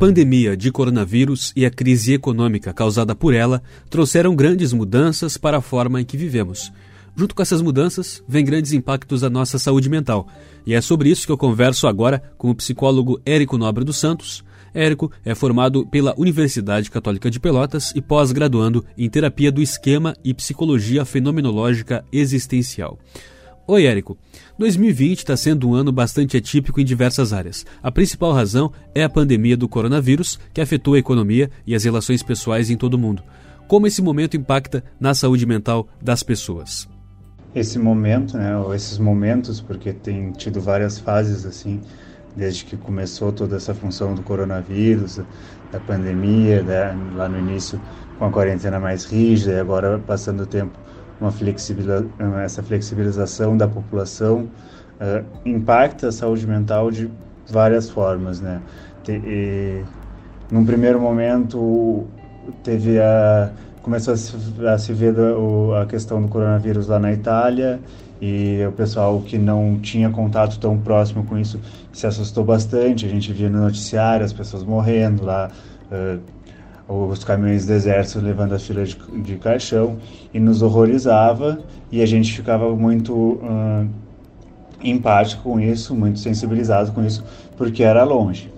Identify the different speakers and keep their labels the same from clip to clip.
Speaker 1: pandemia de coronavírus e a crise econômica causada por ela trouxeram grandes mudanças para a forma em que vivemos. Junto com essas mudanças, vem grandes impactos à nossa saúde mental. E é sobre isso que eu converso agora com o psicólogo Érico Nobre dos Santos. Érico é formado pela Universidade Católica de Pelotas e pós-graduando em terapia do esquema e psicologia fenomenológica existencial. Oi, Érico. 2020 está sendo um ano bastante atípico em diversas áreas. A principal razão é a pandemia do coronavírus, que afetou a economia e as relações pessoais em todo o mundo. Como esse momento impacta na saúde mental das pessoas?
Speaker 2: Esse momento, né, ou esses momentos, porque tem tido várias fases assim, desde que começou toda essa função do coronavírus, da pandemia, lá no início com a quarentena mais rígida e agora passando o tempo uma essa flexibilização da população uh, impacta a saúde mental de várias formas, né? Te, e, num primeiro momento teve a começou a se, a se ver do, a questão do coronavírus lá na Itália e o pessoal que não tinha contato tão próximo com isso se assustou bastante. A gente via no noticiário as pessoas morrendo lá. Uh, os caminhões do exército levando a fila de, de caixão e nos horrorizava e a gente ficava muito uh, empático com isso, muito sensibilizado com isso, porque era longe.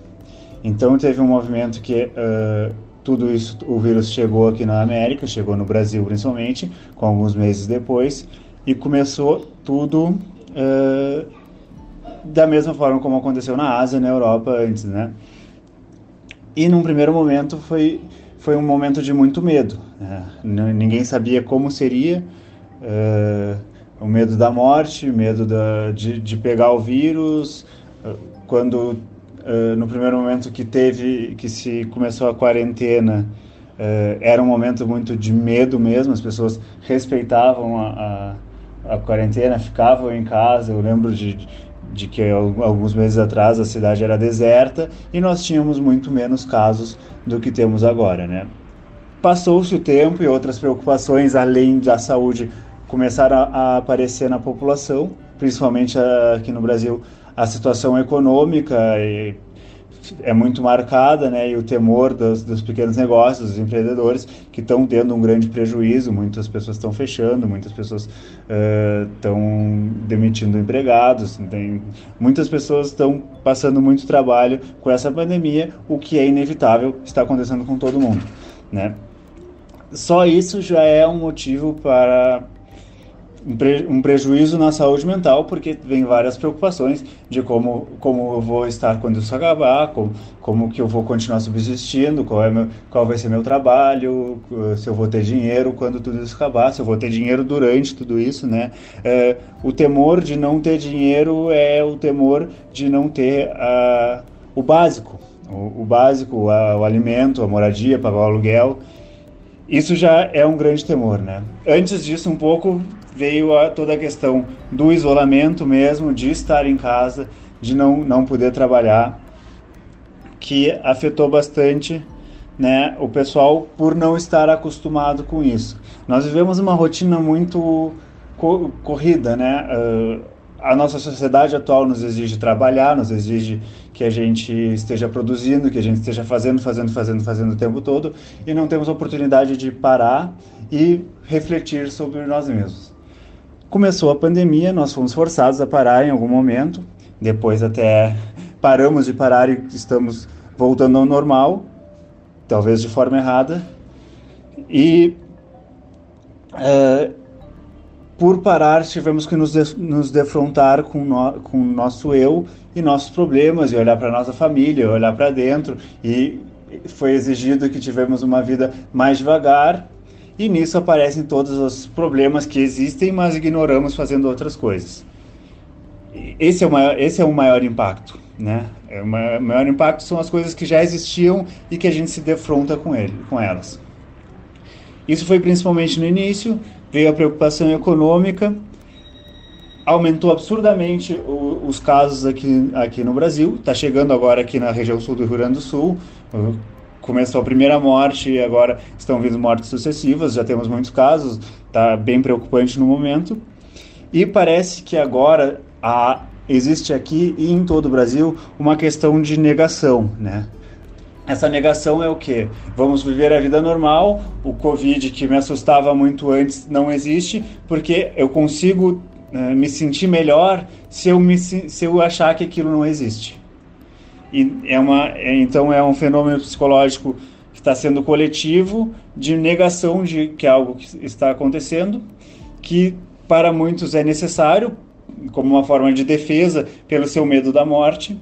Speaker 2: Então teve um movimento que uh, tudo isso, o vírus chegou aqui na América, chegou no Brasil principalmente, com alguns meses depois, e começou tudo uh, da mesma forma como aconteceu na Ásia, na Europa antes, né? E num primeiro momento foi foi um momento de muito medo. Né? Ninguém sabia como seria. Uh, o medo da morte, medo da, de, de pegar o vírus. Uh, quando, uh, no primeiro momento que teve, que se começou a quarentena, era um momento muito de medo mesmo. As pessoas respeitavam a, a, a quarentena, ficavam em casa. Eu lembro de, de que alguns meses atrás a cidade era deserta e nós tínhamos muito menos casos do que temos agora, né? Passou-se o tempo e outras preocupações além da saúde começaram a aparecer na população, principalmente aqui no Brasil a situação econômica e é muito marcada, né? E o temor dos, dos pequenos negócios, dos empreendedores, que estão tendo um grande prejuízo. Muitas pessoas estão fechando, muitas pessoas estão uh, demitindo empregados. Tem, muitas pessoas estão passando muito trabalho com essa pandemia, o que é inevitável, está acontecendo com todo mundo, né? Só isso já é um motivo para um, pre, prejuízo na saúde mental, porque vem várias preocupações de como, como eu vou estar quando isso acabar, como, como que eu vou continuar subsistindo, qual, é meu, qual vai ser meu trabalho, se eu vou ter dinheiro quando tudo isso acabar, se eu vou ter dinheiro durante tudo isso, né? É, o temor de não ter dinheiro é o temor de não ter uh, o básico, o, o básico, a, o alimento, a moradia, pagar o aluguel, isso já é um grande temor, né? Antes disso, um pouco veio a, toda a questão do isolamento mesmo, de estar em casa, de não, não poder trabalhar, que afetou bastante né, o pessoal por não estar acostumado com isso. Nós vivemos uma rotina muito co corrida, né? Uh, a nossa sociedade atual nos exige trabalhar, nos exige que a gente esteja produzindo, que a gente esteja fazendo, fazendo, fazendo, fazendo o tempo todo e não temos oportunidade de parar e refletir sobre nós mesmos. Começou a pandemia, nós fomos forçados a parar em algum momento, depois até paramos de parar e estamos voltando ao normal, talvez de forma errada, e uh, por parar, tivemos que nos, de, nos defrontar com, no, o nosso eu e nossos problemas, e olhar para nossa família, olhar para dentro, e foi exigido que tivemos uma vida mais devagar, e nisso aparecem todos os problemas que existem, mas ignoramos fazendo outras coisas. Esse é o maior, esse é o maior impacto, né? É o maior, maior impacto são as coisas que já existiam e que a gente se defronta com, ele, com elas. Isso foi principalmente no início, veio a preocupação econômica, aumentou absurdamente o, os casos aqui, aqui no Brasil, está chegando agora aqui na região sul do Rio Grande do Sul, começou a primeira morte e agora estão vindo mortes sucessivas, já temos muitos casos, está bem preocupante no momento, e parece que agora a, existe aqui e em todo o Brasil uma questão de negação, né? essa negação é o que? Vamos viver a vida normal, o Covid que me assustava muito antes não existe, porque eu consigo uh, me sentir melhor se eu, me, se eu achar que aquilo não existe. E é uma, é, então é um fenômeno psicológico que está sendo coletivo de negação de que algo que está acontecendo, que para muitos é necessário como uma forma de defesa pelo seu medo da morte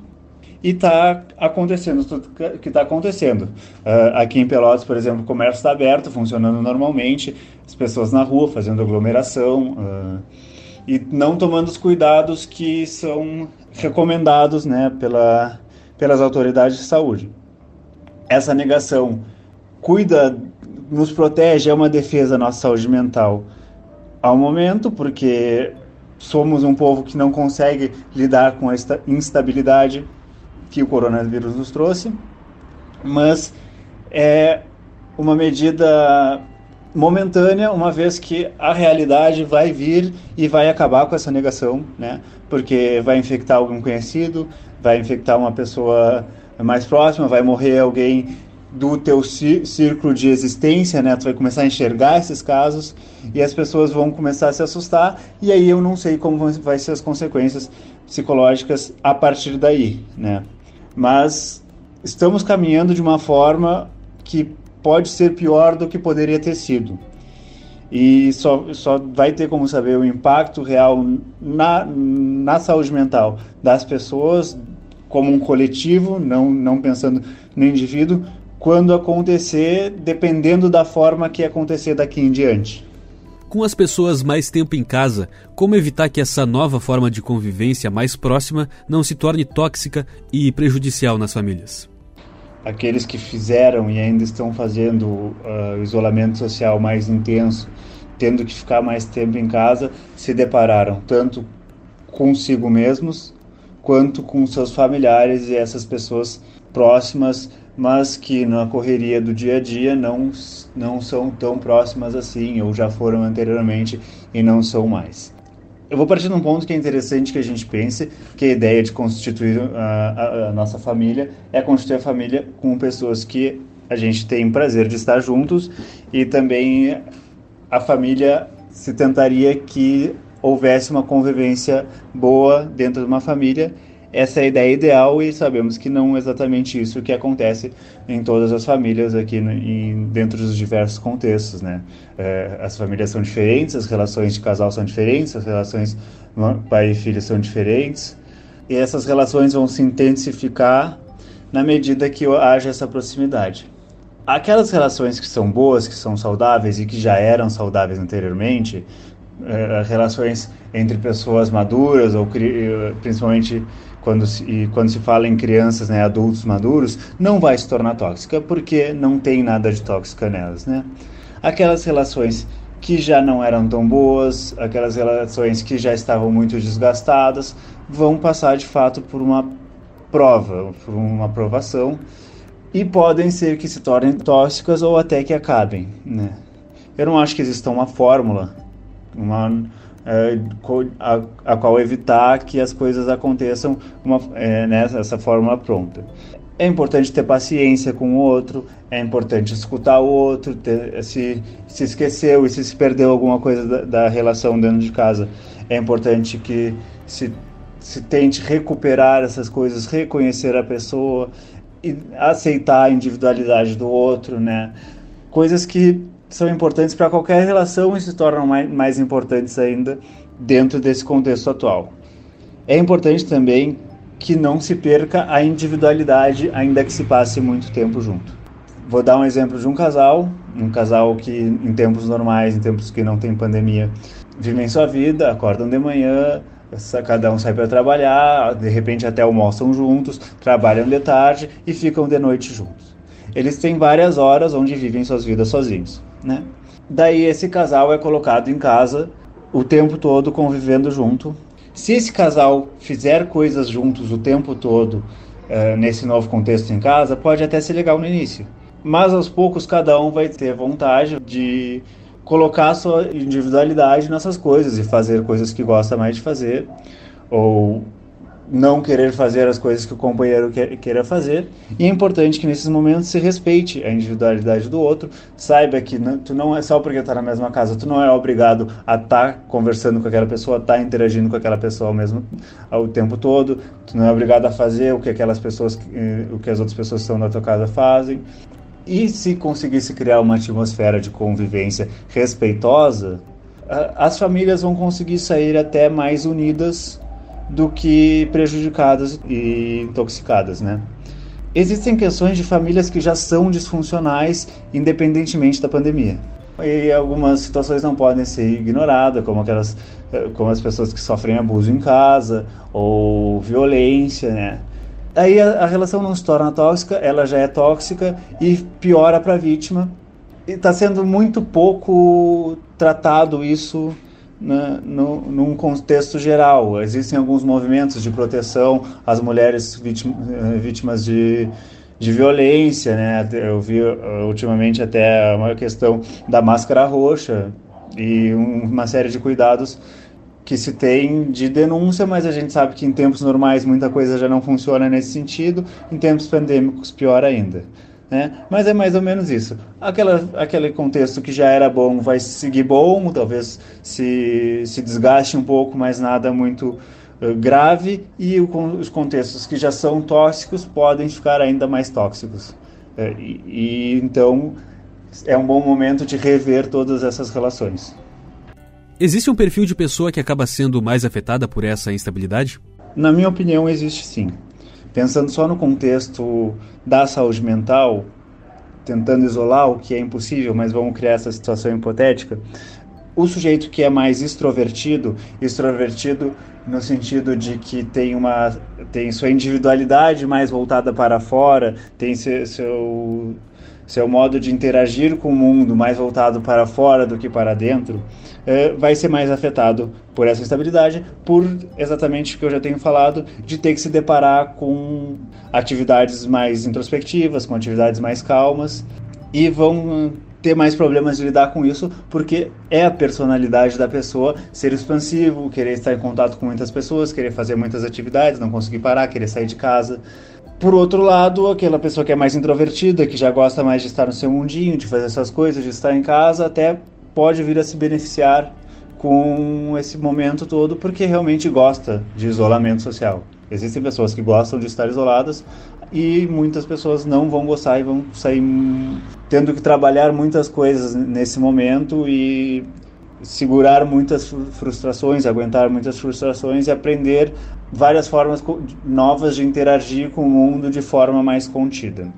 Speaker 2: e está acontecendo tudo que está acontecendo. Uh, aqui em Pelotas, por exemplo, o comércio está aberto, funcionando normalmente, as pessoas na rua fazendo aglomeração uh, e não tomando os cuidados que são recomendados né, pela, pelas autoridades de saúde. Essa negação cuida, nos protege, é uma defesa da nossa saúde mental ao momento, porque somos um povo que não consegue lidar com a instabilidade que o coronavírus nos trouxe, mas é uma medida momentânea, uma vez que a realidade vai vir e vai acabar com essa negação, né? Porque vai infectar algum conhecido, vai infectar uma pessoa mais próxima, vai morrer alguém do teu círculo de existência, né? Tu vai começar a enxergar esses casos e as pessoas vão começar a se assustar e aí eu não sei como vai ser as consequências psicológicas a partir daí, né? mas estamos caminhando de uma forma que pode ser pior do que poderia ter sido. E só, só vai ter como saber o impacto real na, na saúde mental das pessoas, como um coletivo, não, não pensando no indivíduo, quando acontecer, dependendo da forma que acontecer daqui em diante.
Speaker 1: Com as pessoas mais tempo em casa, como evitar que essa nova forma de convivência mais próxima não se torne tóxica e prejudicial nas famílias?
Speaker 2: Aqueles que fizeram e ainda estão fazendo uh, o isolamento social mais intenso, tendo que ficar mais tempo em casa, se depararam tanto consigo mesmos quanto com seus familiares e essas pessoas próximas mas que na correria do dia a dia não, não são tão próximas assim, ou já foram anteriormente e não são mais. Eu vou partir de um ponto que é interessante que a gente pense, que a ideia de constituir a, a, a nossa família é constituir a família com pessoas que a gente tem prazer de estar juntos e também a família se tentaria que houvesse uma convivência boa dentro de uma família essa é a ideia ideal e sabemos que não é exatamente isso que acontece em todas as famílias aqui no, em, dentro dos diversos contextos, né? É, as famílias são diferentes, as relações de casal são diferentes, as relações pai e filho são diferentes e essas relações vão se intensificar na medida que haja essa proximidade. Aquelas relações que são boas, que são saudáveis e que já eram saudáveis anteriormente, é, relações entre pessoas maduras ou principalmente quando se, e quando se fala em crianças, né, adultos maduros, não vai se tornar tóxica, porque não tem nada de tóxica nelas, né? Aquelas relações que já não eram tão boas, aquelas relações que já estavam muito desgastadas, vão passar de fato por uma prova, por uma aprovação, e podem ser que se tornem tóxicas ou até que acabem, né? Eu não acho que exista uma fórmula, uma é, a, qual evitar que as coisas aconteçam uma, é, nessa né, fórmula pronta. É importante ter paciência com o outro, é importante escutar o outro, ter, se, se esqueceu e se, se perdeu alguma coisa da, da, relação dentro de casa, é importante que se, se tente recuperar essas coisas, reconhecer a pessoa e aceitar a individualidade do outro, né? Coisas que são importantes para qualquer relação e se tornam mais, mais importantes ainda dentro desse contexto atual. É importante também que não se perca a individualidade, ainda que se passe muito tempo junto. Vou dar um exemplo de um casal, um casal que em tempos normais, em tempos que não tem pandemia, vivem sua vida, acordam de manhã, cada um sai para trabalhar, de repente até almoçam juntos, trabalham de tarde e ficam de noite juntos. Eles têm várias horas onde vivem suas vidas sozinhos né? Daí esse casal é colocado em casa o tempo todo convivendo junto. Se esse casal fizer coisas juntos o tempo todo uh, nesse novo contexto em casa, pode até ser legal no início. Mas aos poucos cada um vai ter vontade de colocar sua individualidade nessas coisas e fazer coisas que gosta mais de fazer ou não querer fazer as coisas que o companheiro queira fazer. E é importante que nesses momentos se respeite a individualidade do outro, saiba que tu não é só porque está na mesma casa, tu não é obrigado a estar tá conversando com aquela pessoa, estar tá interagindo com aquela pessoa ao mesmo ao tempo todo, tu não é obrigado a fazer o que aquelas pessoas, eh, o que as outras pessoas que estão na tua casa fazem. E se conseguisse criar uma atmosfera de convivência respeitosa, as famílias vão conseguir sair até mais unidas do que prejudicadas e intoxicadas, né? Existem questões de famílias que já são disfuncionais independentemente da pandemia. E algumas situações não podem ser ignoradas, como aquelas como as pessoas que sofrem abuso em casa ou violência, né? Aí a, a relação não se torna tóxica, ela já é tóxica e piora para a vítima. E está sendo muito pouco tratado isso né, no, num contexto geral. Existem alguns movimentos de proteção às mulheres vítimas, eh, vítimas de, de violência, né? Eu vi eh, ultimamente até uma questão da máscara roxa e uma série de cuidados que se tem de denúncia, mas a gente sabe que em tempos normais muita coisa já não funciona nesse sentido, em tempos pandêmicos pior ainda. Né? Mas é mais ou menos isso. Aquela, aquele contexto que já era bom vai seguir bom, talvez se, se desgaste um pouco, mas nada muito uh, grave, e o, os contextos que já são tóxicos podem ficar ainda mais tóxicos. É, e, e então é um bom momento de rever todas essas relações.
Speaker 1: Existe um perfil de pessoa que acaba sendo mais afetada por essa instabilidade?
Speaker 2: Na minha opinião, existe sim pensando só no contexto da saúde mental, tentando isolar o que é impossível, mas vamos criar essa situação hipotética. O sujeito que é mais extrovertido, extrovertido no sentido de que tem uma tem sua individualidade mais voltada para fora, tem seu, seu seu modo de interagir com o mundo mais voltado para fora do que para dentro, é, vai ser mais afetado por essa instabilidade, por exatamente o que eu já tenho falado, de ter que se deparar com atividades mais introspectivas, com atividades mais calmas, e vão ter mais problemas de lidar com isso, porque é a personalidade da pessoa ser expansivo, querer estar em contato com muitas pessoas, querer fazer muitas atividades, não conseguir parar, querer sair de casa. Por outro lado, aquela pessoa que é mais introvertida, que já gosta mais de estar no seu mundinho, de fazer essas coisas, de estar em casa, até pode vir a se beneficiar com esse momento todo, porque realmente gosta de isolamento social. Existem pessoas que gostam de estar isoladas e muitas pessoas não vão gostar e vão sair tendo que trabalhar muitas coisas nesse momento e segurar muitas frustrações, aguentar muitas frustrações e aprender várias formas novas de interagir com o mundo de forma mais contida.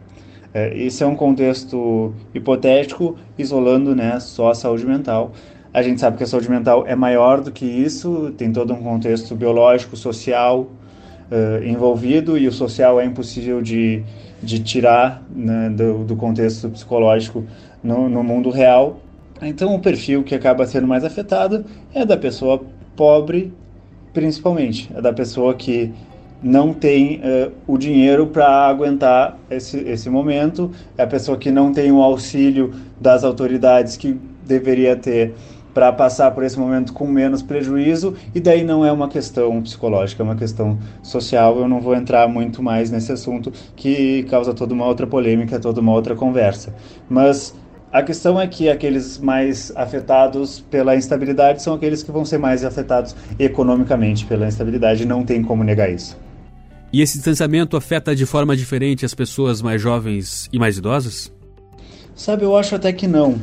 Speaker 2: É, esse é um contexto hipotético, isolando né, só a saúde mental. A gente sabe que a saúde mental é maior do que isso, tem todo um contexto biológico, social uh, envolvido, e o social é impossível de, de tirar né, do, do, contexto psicológico no, no mundo real. Então, o perfil que acaba sendo mais afetado é da pessoa pobre, principalmente, é da pessoa que não tem uh, o dinheiro para aguentar esse, esse momento, é a pessoa que não tem o auxílio das autoridades que deveria ter para passar por esse momento com menos prejuízo, e daí não é uma questão psicológica, é uma questão social. Eu não vou entrar muito mais nesse assunto que causa toda uma outra polêmica, toda uma outra conversa. Mas a questão é que aqueles mais afetados pela instabilidade são aqueles que vão ser mais afetados economicamente pela instabilidade, não tem como negar isso.
Speaker 1: E esse distanciamento afeta de forma diferente as pessoas mais jovens e mais idosas?
Speaker 2: Sabe, eu acho até que não.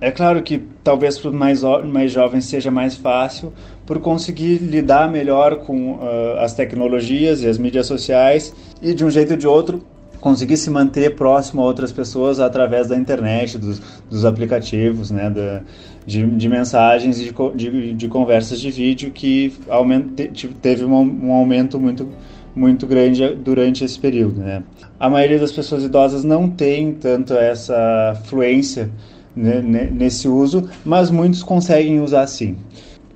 Speaker 2: É claro que talvez para os mais, mais jovens seja mais fácil por conseguir lidar melhor com uh, as tecnologias e as mídias sociais e de um jeito ou de outro conseguir se manter próximo a outras pessoas através da internet, dos, dos aplicativos, né, da, de, de, mensagens e de, de, de, conversas de vídeo que aumente, teve um, um aumento muito muito grande durante esse período. Né? A maioria das pessoas idosas não tem tanto essa fluência né, nesse uso, mas muitos conseguem usar sim.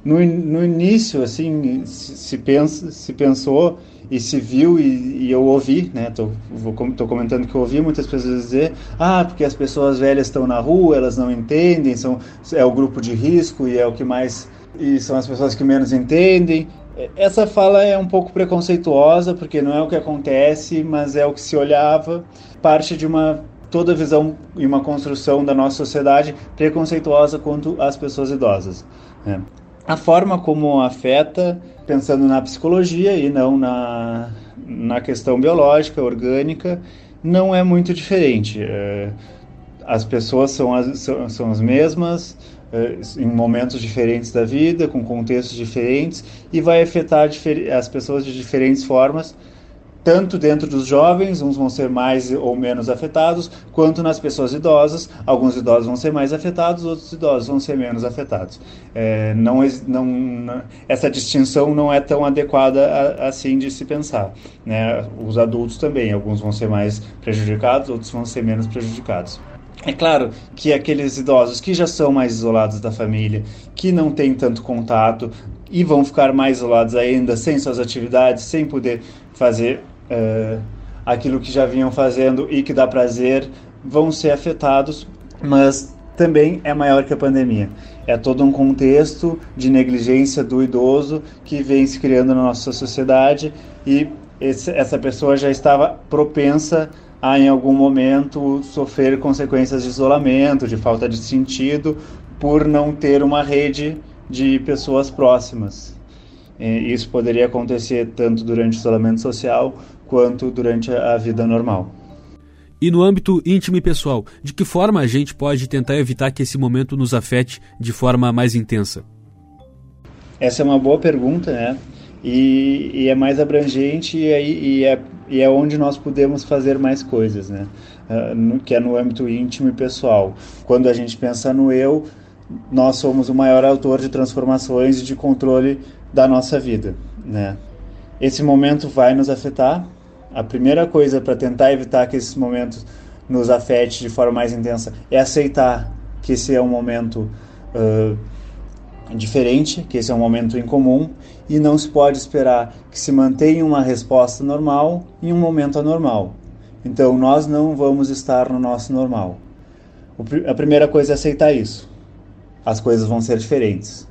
Speaker 2: No, no início, assim, se, pensa, se pensou e se viu e, e eu ouvi, né? Tô, vou, tô comentando que eu ouvi muitas pessoas dizer, ah, porque as pessoas velhas estão na rua, elas não entendem, são, é o grupo de risco e é o que mais e são as pessoas que menos entendem. Essa fala é um pouco preconceituosa, porque não é o que acontece, mas é o que se olhava, parte de uma toda visão e uma construção da nossa sociedade preconceituosa quanto às pessoas idosas. Né? A forma como afeta, pensando na psicologia e não na, na questão biológica, orgânica, não é muito diferente. É, as pessoas são as, são, são as mesmas, é, em momentos diferentes da vida, com contextos diferentes, e vai afetar as pessoas de diferentes formas, tanto dentro dos jovens, uns vão ser mais ou menos afetados, quanto nas pessoas idosas. Alguns idosos vão ser mais afetados, outros idosos vão ser menos afetados. É, não, não, essa distinção não é tão adequada a, assim de se pensar. Né? Os adultos também, alguns vão ser mais prejudicados, outros vão ser menos prejudicados. É claro que aqueles idosos que já são mais isolados da família, que não têm tanto contato e vão ficar mais isolados ainda, sem suas atividades, sem poder fazer uh, aquilo que já vinham fazendo e que dá prazer, vão ser afetados, mas também é maior que a pandemia. É todo um contexto de negligência do idoso que vem se criando na nossa sociedade e esse, essa pessoa já estava propensa a, em algum momento, sofrer consequências de isolamento, de falta de sentido, por não ter uma rede de pessoas próximas. E isso poderia acontecer tanto durante o isolamento social quanto durante a vida normal.
Speaker 1: E no âmbito íntimo e pessoal, de que forma a gente pode tentar evitar que esse momento nos afete de forma mais intensa?
Speaker 2: Essa é uma boa pergunta, né? E, e é mais abrangente e, é, e, é, e é onde nós podemos fazer mais coisas, né? Uh, no, que é no âmbito íntimo e pessoal. Quando a gente pensa no eu, nós somos o maior autor de transformações e de controle da nossa vida, né? Esse momento vai nos afetar, a primeira coisa para tentar evitar que esses momentos nos afete de forma mais intensa é aceitar que esse é um momento uh, diferente, que esse é um momento incomum e não se pode esperar que se mantenha uma resposta normal em um momento anormal. Então nós não vamos estar no nosso normal. A primeira coisa é aceitar isso. As coisas vão ser diferentes.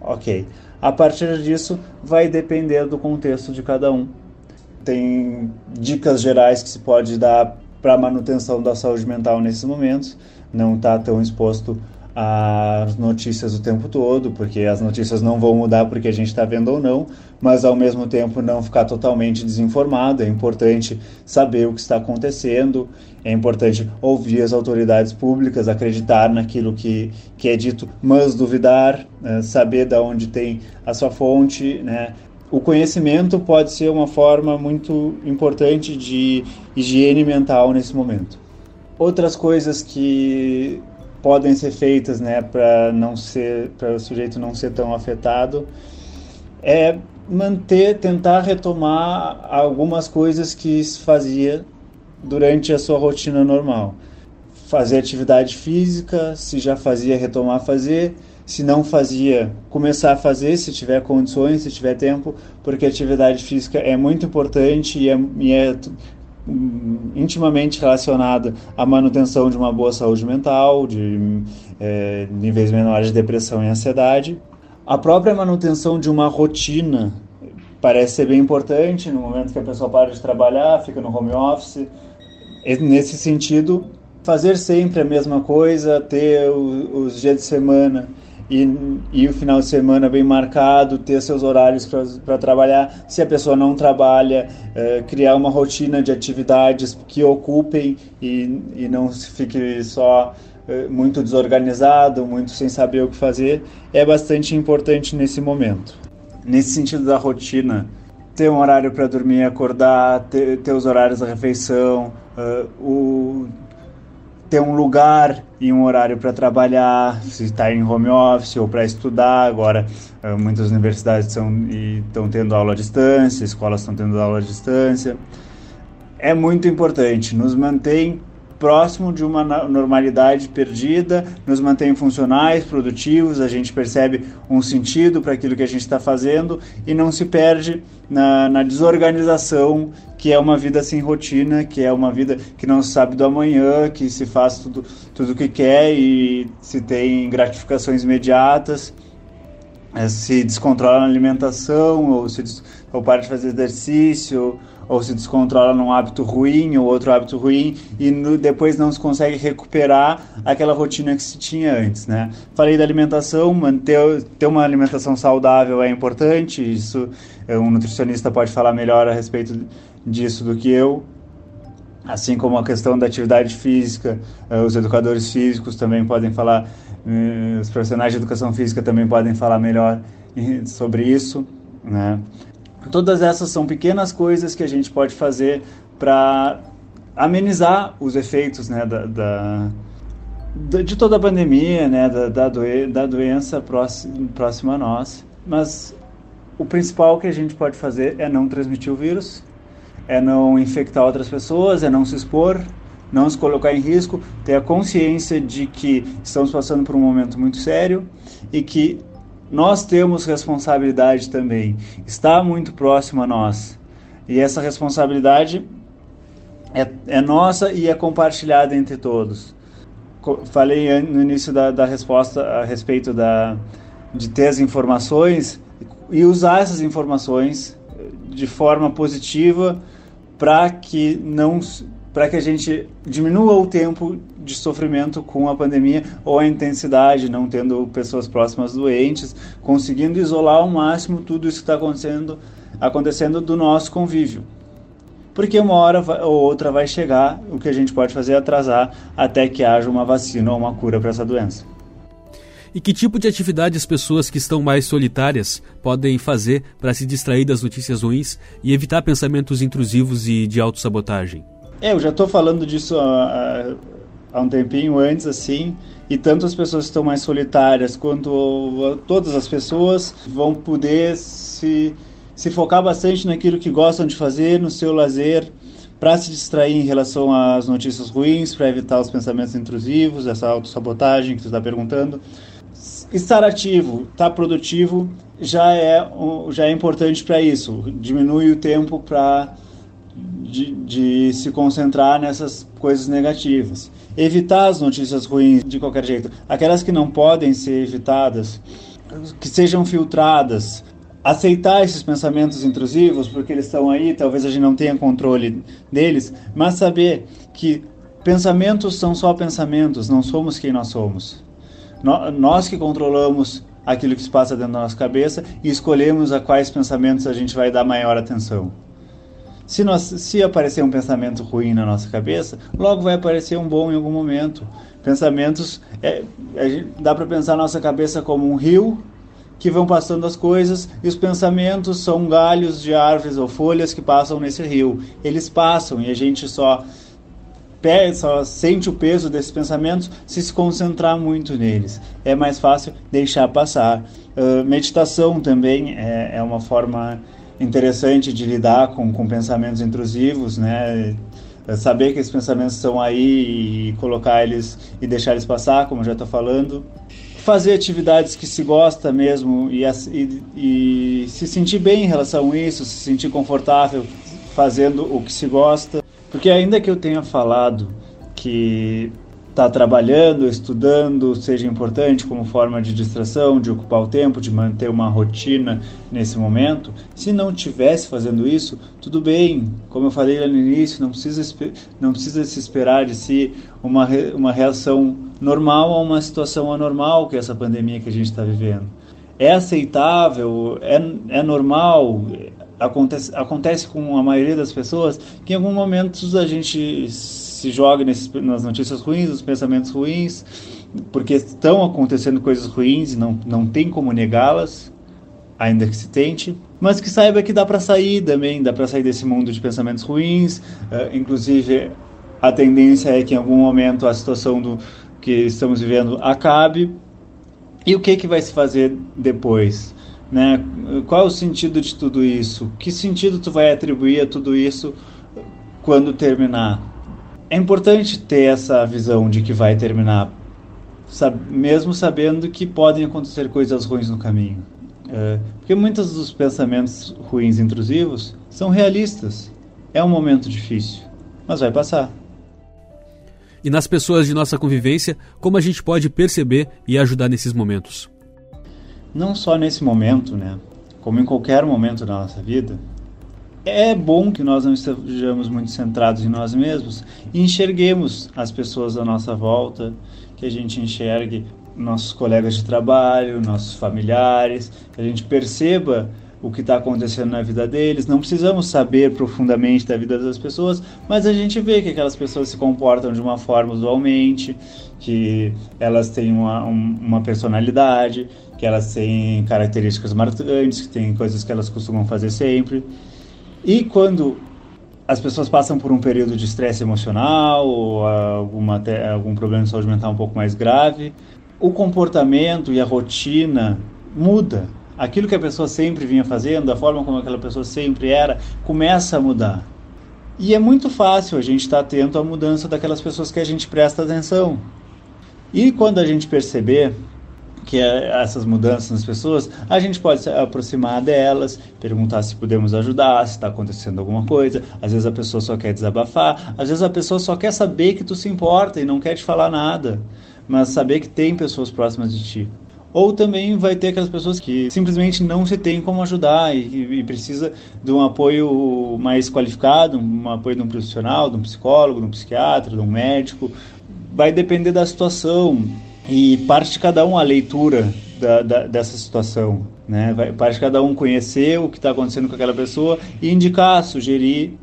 Speaker 2: Ok. A partir disso, vai depender do contexto de cada um tem dicas gerais que se pode dar para manutenção da saúde mental nesses momentos, não está tão exposto às notícias o tempo todo, porque as notícias não vão mudar porque a gente está vendo ou não, mas ao mesmo tempo não ficar totalmente desinformado. É importante saber o que está acontecendo, é importante ouvir as autoridades públicas, acreditar naquilo que, que é dito, mas duvidar, né, saber de onde tem a sua fonte, né, o conhecimento pode ser uma forma muito importante de higiene mental nesse momento. Outras coisas que podem ser feitas, né, para não ser, para o sujeito não ser tão afetado, é manter, tentar retomar algumas coisas que fazia durante a sua rotina normal. Fazer atividade física, se já fazia, retomar fazer se não fazia, começar a fazer se tiver condições, se tiver tempo, porque a atividade física é muito importante e é, e é intimamente relacionada à manutenção de uma boa saúde mental, de é, níveis menores de depressão e ansiedade. A própria manutenção de uma rotina parece ser bem importante no momento que a pessoa para de trabalhar, fica no home office. Nesse sentido, fazer sempre a mesma coisa, ter os dias de semana e, e o final de semana bem marcado, ter seus horários para trabalhar. Se a pessoa não trabalha, é, criar uma rotina de atividades que ocupem e, e não fique só é, muito desorganizado, muito sem saber o que fazer, é bastante importante nesse momento. Nesse sentido da rotina, ter um horário para dormir e acordar, ter, ter os horários da refeição, uh, o ter um lugar e um horário para trabalhar, se está em home office ou para estudar. Agora, eh, muitas universidades estão tendo aula à distância, escolas estão tendo aula à distância. É muito importante, nos mantém próximo de uma normalidade perdida, nos mantém funcionais, produtivos, a gente percebe um sentido para aquilo que a gente está fazendo e não se perde na, na, desorganização que é uma vida sem rotina, que é uma vida que não se sabe do amanhã, que se faz tudo tudo o que quer e se tem gratificações imediatas. é, se descontrola na alimentação, ou, se, ou para de fazer exercício, ou se descontrola num hábito ruim ou outro hábito ruim e no, depois não se consegue recuperar aquela rotina que se tinha antes, né? Falei da alimentação, manter ter uma alimentação saudável é importante, isso é, um nutricionista pode falar melhor a respeito disso do que eu. Assim como a questão da atividade física, é, os educadores físicos também podem falar eh, os profissionais de educação física também podem falar melhor sobre isso, né? Todas essas são pequenas coisas que a gente pode fazer para amenizar os efeitos, né, da, da de toda a pandemia, né, da, da, da doença próxima, próxima a nós. Mas o principal que a gente pode fazer é não transmitir o vírus, é não infectar outras pessoas, é não se expor, não se colocar em risco, ter a consciência de que estamos passando por um momento muito sério e que nós temos responsabilidade também, está muito próximo a nós. E essa responsabilidade é, é nossa e é compartilhada entre todos. Falei no início da, da resposta a respeito da, de ter as informações e usar essas informações de forma positiva para que não para que a gente diminua o tempo de sofrimento com a pandemia ou a intensidade, não tendo pessoas próximas doentes, conseguindo isolar ao máximo tudo isso que está acontecendo, acontecendo do nosso convívio. Porque uma hora ou outra vai chegar, o que a gente pode fazer é atrasar até que haja uma vacina ou uma cura para essa doença.
Speaker 1: E que tipo de atividade as pessoas que estão mais solitárias podem fazer para se distrair das notícias ruins e evitar pensamentos intrusivos e de autossabotagem?
Speaker 2: É, eu já estou falando disso há, há, um tempinho antes, assim, e tanto as pessoas que estão mais solitárias quanto todas as pessoas vão poder se, se focar bastante naquilo que gostam de fazer, no seu lazer, para se distrair em relação às notícias ruins, para evitar os pensamentos intrusivos, essa autossabotagem que você está perguntando. Estar ativo, estar tá produtivo já é, já é importante para isso. Diminui o tempo para de, de se concentrar nessas coisas negativas. Evitar as notícias ruins de qualquer jeito. Aquelas que não podem ser evitadas, que sejam filtradas, aceitar esses pensamentos intrusivos, porque eles estão aí, talvez a gente não tenha controle deles, mas saber que pensamentos são só pensamentos, não somos quem nós somos. Nós que controlamos aquilo que se passa dentro da nossa cabeça e escolhemos a quais pensamentos a gente vai dar maior atenção. Se, nós, se aparecer um pensamento ruim na nossa cabeça, logo vai aparecer um bom em algum momento. Pensamentos, é, é, dá para pensar a nossa cabeça como um rio que vão passando as coisas e os pensamentos são galhos de árvores ou folhas que passam nesse rio. Eles passam e a gente só, só sente o peso desses pensamentos se se concentrar muito neles. É mais fácil deixar passar. Uh, meditação também é, é uma forma interessante de lidar com, com pensamentos intrusivos, né? É saber que esses pensamentos estão aí e colocar eles e deixar eles passar, como eu já estou falando. Fazer atividades que se gosta mesmo e, e, e se sentir bem em relação a isso, se sentir confortável fazendo o que se gosta. Porque ainda que eu tenha falado que tá trabalhando, estudando seja importante como forma de distração, de ocupar o tempo, de manter uma rotina nesse momento. Se não tivesse fazendo isso, tudo bem. Como eu falei lá no início, não precisa, não precisa se esperar de si uma, uma reação normal a uma situação anormal que é essa pandemia que a gente está vivendo. É aceitável, é, é normal, acontece, acontece com a maioria das pessoas que em alguns momentos a gente se joga nesses, nas notícias ruins, nos pensamentos ruins, porque estão acontecendo coisas ruins e não, não tem como negá-las, ainda que se tente, mas que saiba que dá para sair também, dá para sair desse mundo de pensamentos ruins, uh, inclusive a tendência é que em algum momento a situação do que estamos vivendo acabe. E o que que vai se fazer depois? Né? Qual é o sentido de tudo isso? Que sentido tu vai atribuir a tudo isso quando terminar? É importante ter essa visão de que vai terminar, sabe, mesmo sabendo que podem acontecer coisas ruins no caminho. É, porque muitos dos pensamentos ruins intrusivos são realistas. É um momento difícil, mas vai passar.
Speaker 1: E nas pessoas de nossa convivência, como a gente pode perceber e ajudar nesses momentos?
Speaker 2: não só nesse momento, né, como em qualquer momento da nossa vida, é bom que nós não estejamos muito centrados em nós mesmos e enxerguemos as pessoas à nossa volta, que a gente enxergue nossos colegas de trabalho, nossos familiares, que a gente perceba o que está acontecendo na vida deles. Não precisamos saber profundamente da vida das pessoas, mas a gente vê que aquelas pessoas se comportam de uma forma usualmente, que elas têm uma, uma personalidade, que elas têm características marcantes, que têm coisas que elas costumam fazer sempre. E quando as pessoas passam por um período de estresse emocional ou alguma, algum problema de saúde mental um pouco mais grave, o comportamento e a rotina muda. Aquilo que a pessoa sempre vinha fazendo, a forma como aquela pessoa sempre era, começa a mudar. E é muito fácil a gente estar atento à mudança daquelas pessoas que a gente presta atenção. E quando a gente perceber que é essas mudanças nas pessoas, a gente pode se aproximar delas, perguntar se podemos ajudar, se está acontecendo alguma coisa. Às vezes a pessoa só quer desabafar, às vezes a pessoa só quer saber que tu se importa e não quer te falar nada, mas saber que tem pessoas próximas de ti. Ou também vai ter aquelas pessoas que simplesmente não se tem como ajudar e, e precisa de um apoio mais qualificado, um apoio de um profissional, de um psicólogo, de um psiquiatra, de um médico. Vai depender da situação e parte de cada um a leitura da, da, dessa situação. Né? Vai, parte de cada um conhecer o que está acontecendo com aquela pessoa e indicar, sugerir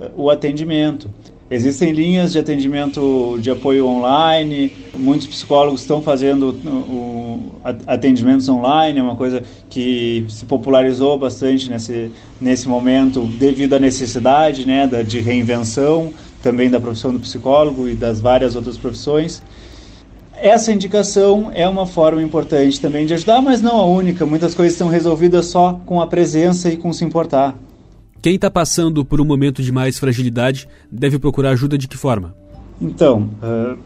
Speaker 2: eh, o atendimento. Existem linhas de atendimento de apoio online, muitos psicólogos estão fazendo o, atendimentos online, é uma coisa que se popularizou bastante nesse, nesse momento devido à necessidade né, da, de reinvenção também da profissão do psicólogo e das várias outras profissões. Essa indicação é uma forma importante também de ajudar, mas não a única. Muitas coisas são resolvidas só com a presença e com se importar.
Speaker 1: Quem está passando por um momento de mais fragilidade deve procurar ajuda de que forma?
Speaker 2: Então, uh,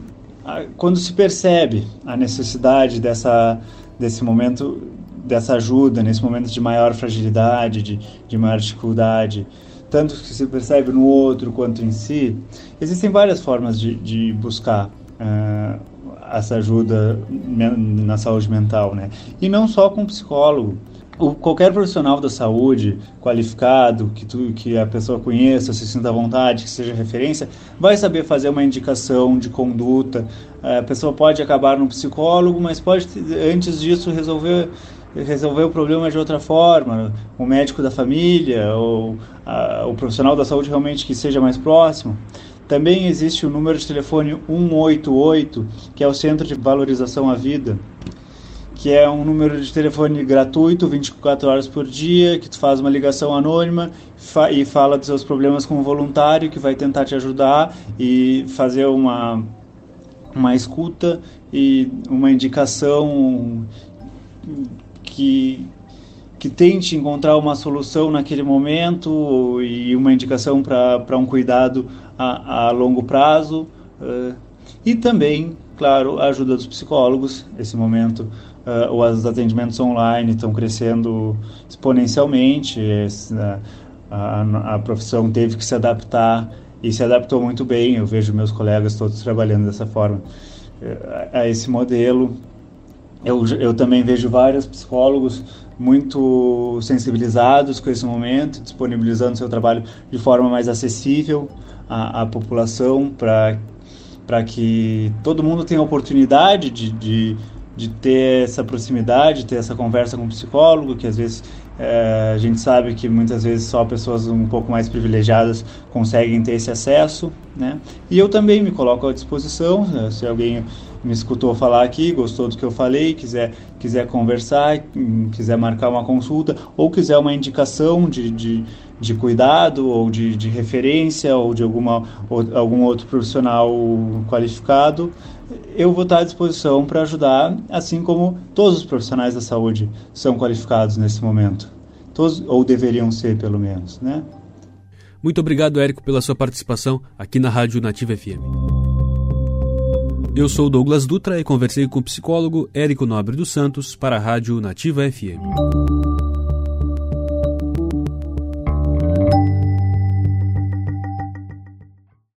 Speaker 2: quando se percebe a necessidade dessa, desse momento, dessa ajuda, nesse momento de maior fragilidade, de, de maior dificuldade, tanto que se percebe no outro quanto em si, existem várias formas de, de buscar. Uh, essa ajuda na saúde mental, né? E não só com psicólogo. O, qualquer profissional da saúde qualificado, que, tu, que a pessoa conheça, se sinta à vontade, que seja referência, vai saber fazer uma indicação de conduta. A pessoa pode acabar no psicólogo, mas pode, antes disso, resolver resolver o problema de outra forma, o médico da família ou a, o profissional da saúde realmente que seja mais próximo. Também existe o número de telefone 188, que é o Centro de Valorização à Vida, que é um número de telefone gratuito, 24 horas por dia, que tu faz uma ligação anônima e fala dos seus problemas com um voluntário que vai tentar te ajudar e fazer uma, uma escuta e uma indicação que, que tente encontrar uma solução naquele momento e uma indicação para um cuidado a, a longo prazo uh, e também, claro, a ajuda dos psicólogos. Esse momento, uh, os atendimentos online estão crescendo exponencialmente. Esse, uh, a, a profissão teve que se adaptar e se adaptou muito bem. Eu vejo meus colegas todos trabalhando dessa forma a esse modelo. Eu, eu também vejo vários psicólogos muito sensibilizados com esse momento, disponibilizando seu trabalho de forma mais acessível à, à população para que todo mundo tenha a oportunidade de, de, de, ter essa proximidade, ter essa conversa com o psicólogo, que às vezes é, a gente sabe que muitas vezes só pessoas um pouco mais privilegiadas conseguem ter esse acesso, né? E eu também me coloco à disposição, se alguém me escutou falar aqui, gostou do que eu falei, quiser, quiser conversar, quiser marcar uma consulta ou quiser uma indicação de, de, de cuidado ou de, de referência ou de alguma, ou, algum outro profissional qualificado, eu vou estar à disposição para ajudar, assim como todos os profissionais da saúde são qualificados nesse momento. Todos, ou deveriam ser, pelo menos, né?
Speaker 1: Muito obrigado, Érico, pela sua participação aqui na Rádio Nativa FM. Eu sou Douglas Dutra e conversei com o psicólogo Érico Nobre dos Santos para a Rádio Nativa FM.